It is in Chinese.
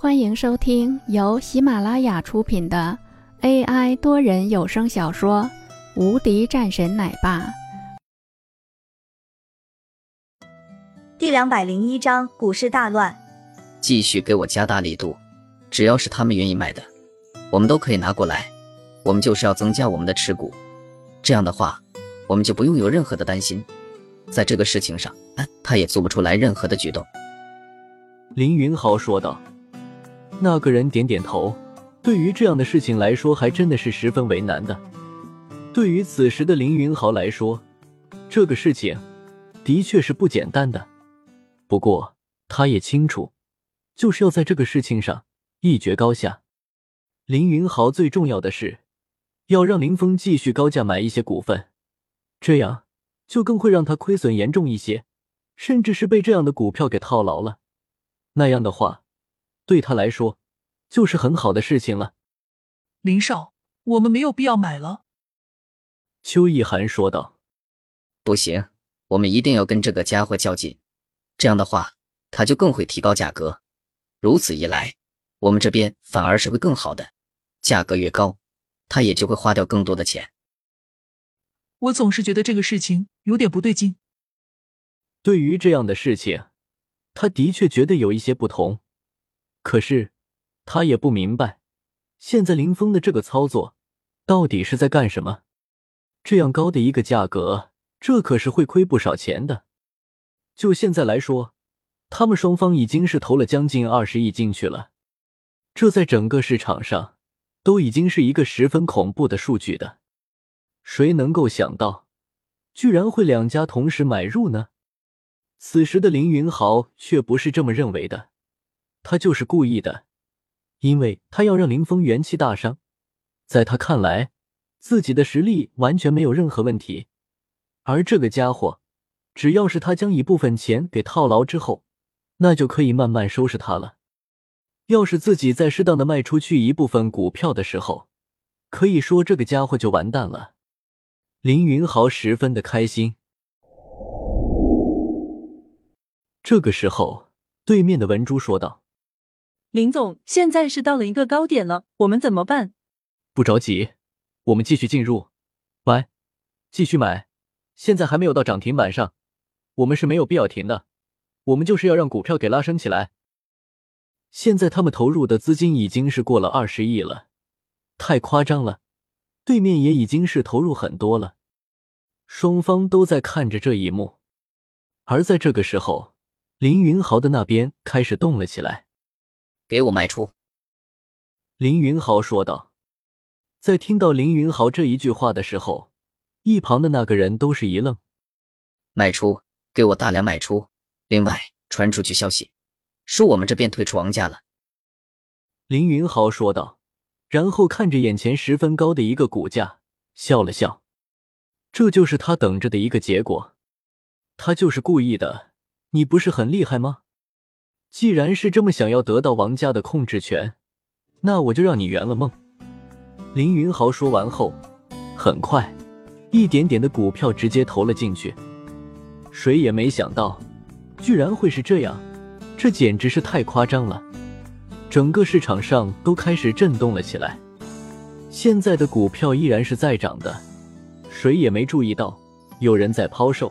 欢迎收听由喜马拉雅出品的 AI 多人有声小说《无敌战神奶爸》第两百零一章：股市大乱。继续给我加大力度，只要是他们愿意卖的，我们都可以拿过来。我们就是要增加我们的持股，这样的话，我们就不用有任何的担心，在这个事情上，他也做不出来任何的举动。林云豪说道。那个人点点头，对于这样的事情来说，还真的是十分为难的。对于此时的林云豪来说，这个事情的确是不简单的。不过他也清楚，就是要在这个事情上一决高下。林云豪最重要的是要让林峰继续高价买一些股份，这样就更会让他亏损严重一些，甚至是被这样的股票给套牢了。那样的话。对他来说，就是很好的事情了。林少，我们没有必要买了。”邱意涵说道。“不行，我们一定要跟这个家伙较劲，这样的话，他就更会提高价格。如此一来，我们这边反而是会更好的。价格越高，他也就会花掉更多的钱。”我总是觉得这个事情有点不对劲。对于这样的事情，他的确觉得有一些不同。可是，他也不明白，现在林峰的这个操作到底是在干什么？这样高的一个价格，这可是会亏不少钱的。就现在来说，他们双方已经是投了将近二十亿进去了，这在整个市场上都已经是一个十分恐怖的数据的。谁能够想到，居然会两家同时买入呢？此时的林云豪却不是这么认为的。他就是故意的，因为他要让林峰元气大伤。在他看来，自己的实力完全没有任何问题，而这个家伙，只要是他将一部分钱给套牢之后，那就可以慢慢收拾他了。要是自己在适当的卖出去一部分股票的时候，可以说这个家伙就完蛋了。林云豪十分的开心。这个时候，对面的文珠说道。林总，现在是到了一个高点了，我们怎么办？不着急，我们继续进入，买，继续买。现在还没有到涨停板上，我们是没有必要停的。我们就是要让股票给拉升起来。现在他们投入的资金已经是过了二十亿了，太夸张了。对面也已经是投入很多了，双方都在看着这一幕。而在这个时候，林云豪的那边开始动了起来。给我卖出！林云豪说道。在听到林云豪这一句话的时候，一旁的那个人都是一愣。卖出！给我大量卖出！另外，传出去消息，说我们这边退出王家了。林云豪说道，然后看着眼前十分高的一个股价，笑了笑。这就是他等着的一个结果。他就是故意的。你不是很厉害吗？既然是这么想要得到王家的控制权，那我就让你圆了梦。林云豪说完后，很快，一点点的股票直接投了进去。谁也没想到，居然会是这样，这简直是太夸张了。整个市场上都开始震动了起来。现在的股票依然是在涨的，谁也没注意到有人在抛售。